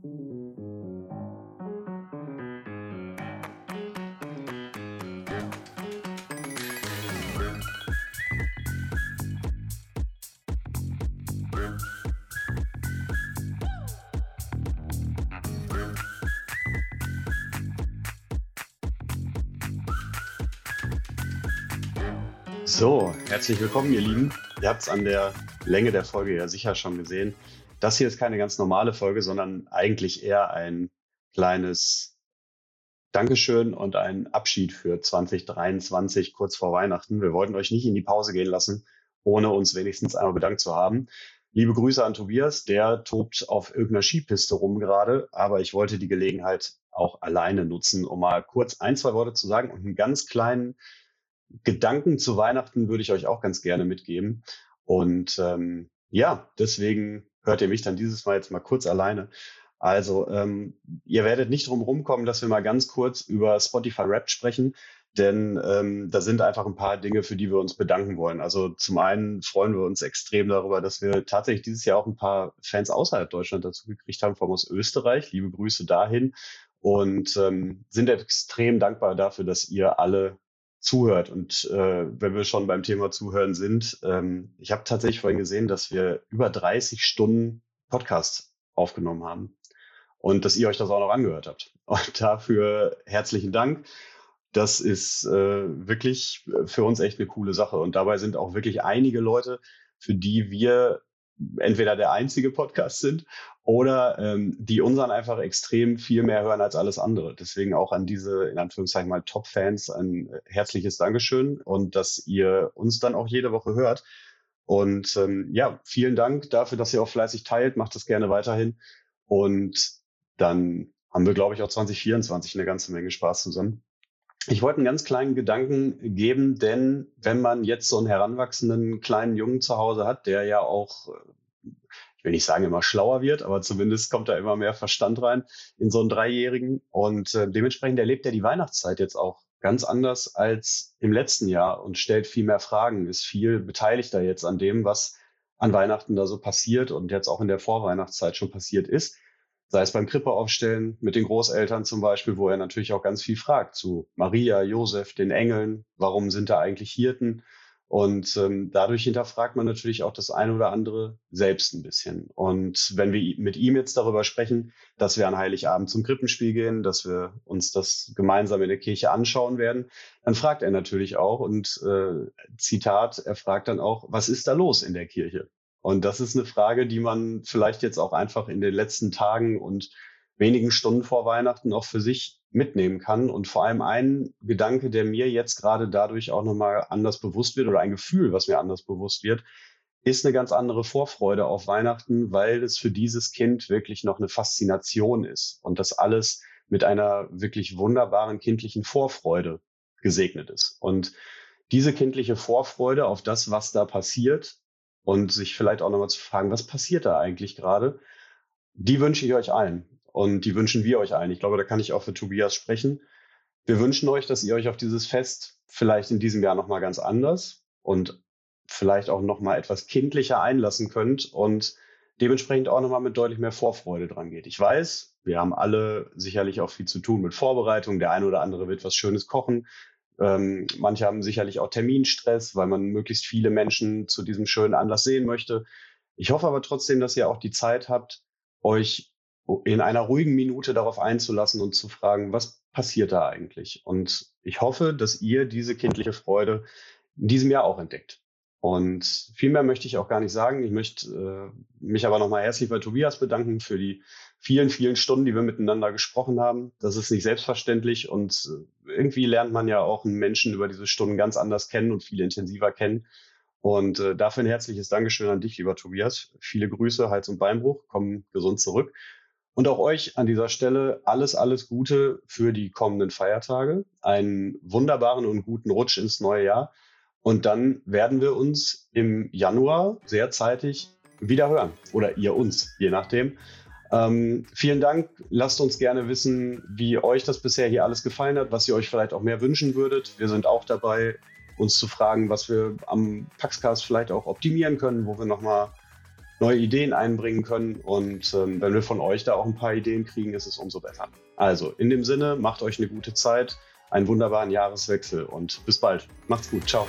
So, herzlich willkommen, ihr Lieben. Ihr habt es an der Länge der Folge ja sicher schon gesehen. Das hier ist keine ganz normale Folge, sondern eigentlich eher ein kleines Dankeschön und ein Abschied für 2023 kurz vor Weihnachten. Wir wollten euch nicht in die Pause gehen lassen, ohne uns wenigstens einmal bedankt zu haben. Liebe Grüße an Tobias, der tobt auf irgendeiner Skipiste rum gerade, aber ich wollte die Gelegenheit auch alleine nutzen, um mal kurz ein, zwei Worte zu sagen und einen ganz kleinen Gedanken zu Weihnachten würde ich euch auch ganz gerne mitgeben. Und ähm, ja, deswegen hört ihr mich dann dieses Mal jetzt mal kurz alleine. Also, ähm, ihr werdet nicht drum rumkommen, dass wir mal ganz kurz über Spotify Rap sprechen, denn ähm, da sind einfach ein paar Dinge, für die wir uns bedanken wollen. Also zum einen freuen wir uns extrem darüber, dass wir tatsächlich dieses Jahr auch ein paar Fans außerhalb Deutschland dazu gekriegt haben, vor allem aus Österreich. Liebe Grüße dahin und ähm, sind extrem dankbar dafür, dass ihr alle zuhört. Und äh, wenn wir schon beim Thema Zuhören sind, ähm, ich habe tatsächlich vorhin gesehen, dass wir über 30 Stunden Podcast aufgenommen haben und dass ihr euch das auch noch angehört habt. Und dafür herzlichen Dank. Das ist äh, wirklich für uns echt eine coole Sache. Und dabei sind auch wirklich einige Leute, für die wir entweder der einzige Podcast sind oder ähm, die unseren einfach extrem viel mehr hören als alles andere. Deswegen auch an diese, in Anführungszeichen mal, Top-Fans ein herzliches Dankeschön und dass ihr uns dann auch jede Woche hört. Und ähm, ja, vielen Dank dafür, dass ihr auch fleißig teilt. Macht das gerne weiterhin. Und dann haben wir, glaube ich, auch 2024 eine ganze Menge Spaß zusammen. Ich wollte einen ganz kleinen Gedanken geben, denn wenn man jetzt so einen heranwachsenden kleinen Jungen zu Hause hat, der ja auch, ich will nicht sagen immer schlauer wird, aber zumindest kommt da immer mehr Verstand rein in so einen Dreijährigen. Und äh, dementsprechend erlebt er die Weihnachtszeit jetzt auch ganz anders als im letzten Jahr und stellt viel mehr Fragen, ist viel beteiligter jetzt an dem, was an Weihnachten da so passiert und jetzt auch in der Vorweihnachtszeit schon passiert ist sei es beim Krippe aufstellen mit den Großeltern zum Beispiel, wo er natürlich auch ganz viel fragt zu Maria, Josef, den Engeln, warum sind da eigentlich Hirten? Und ähm, dadurch hinterfragt man natürlich auch das eine oder andere selbst ein bisschen. Und wenn wir mit ihm jetzt darüber sprechen, dass wir an Heiligabend zum Krippenspiel gehen, dass wir uns das gemeinsam in der Kirche anschauen werden, dann fragt er natürlich auch und äh, Zitat, er fragt dann auch, was ist da los in der Kirche? Und das ist eine Frage, die man vielleicht jetzt auch einfach in den letzten Tagen und wenigen Stunden vor Weihnachten auch für sich mitnehmen kann. Und vor allem ein Gedanke, der mir jetzt gerade dadurch auch nochmal anders bewusst wird oder ein Gefühl, was mir anders bewusst wird, ist eine ganz andere Vorfreude auf Weihnachten, weil es für dieses Kind wirklich noch eine Faszination ist und das alles mit einer wirklich wunderbaren kindlichen Vorfreude gesegnet ist. Und diese kindliche Vorfreude auf das, was da passiert, und sich vielleicht auch nochmal zu fragen, was passiert da eigentlich gerade, die wünsche ich euch allen und die wünschen wir euch allen. Ich glaube, da kann ich auch für Tobias sprechen. Wir wünschen euch, dass ihr euch auf dieses Fest vielleicht in diesem Jahr nochmal ganz anders und vielleicht auch nochmal etwas kindlicher einlassen könnt und dementsprechend auch nochmal mit deutlich mehr Vorfreude dran geht. Ich weiß, wir haben alle sicherlich auch viel zu tun mit Vorbereitung. Der eine oder andere wird was Schönes kochen. Ähm, manche haben sicherlich auch Terminstress, weil man möglichst viele Menschen zu diesem schönen Anlass sehen möchte. Ich hoffe aber trotzdem, dass ihr auch die Zeit habt, euch in einer ruhigen Minute darauf einzulassen und zu fragen, was passiert da eigentlich? Und ich hoffe, dass ihr diese kindliche Freude in diesem Jahr auch entdeckt. Und viel mehr möchte ich auch gar nicht sagen. Ich möchte äh, mich aber nochmal herzlich bei Tobias bedanken für die vielen, vielen Stunden, die wir miteinander gesprochen haben. Das ist nicht selbstverständlich und äh, irgendwie lernt man ja auch einen Menschen über diese Stunden ganz anders kennen und viel intensiver kennen. Und äh, dafür ein herzliches Dankeschön an dich, lieber Tobias. Viele Grüße, Hals- und Beinbruch, komm gesund zurück. Und auch euch an dieser Stelle alles, alles Gute für die kommenden Feiertage. Einen wunderbaren und guten Rutsch ins neue Jahr. Und dann werden wir uns im Januar sehr zeitig wieder hören. Oder ihr uns, je nachdem. Ähm, vielen Dank. Lasst uns gerne wissen, wie euch das bisher hier alles gefallen hat, was ihr euch vielleicht auch mehr wünschen würdet. Wir sind auch dabei, uns zu fragen, was wir am Paxcast vielleicht auch optimieren können, wo wir nochmal neue Ideen einbringen können. Und ähm, wenn wir von euch da auch ein paar Ideen kriegen, ist es umso besser. Also in dem Sinne, macht euch eine gute Zeit, einen wunderbaren Jahreswechsel und bis bald. Macht's gut. Ciao.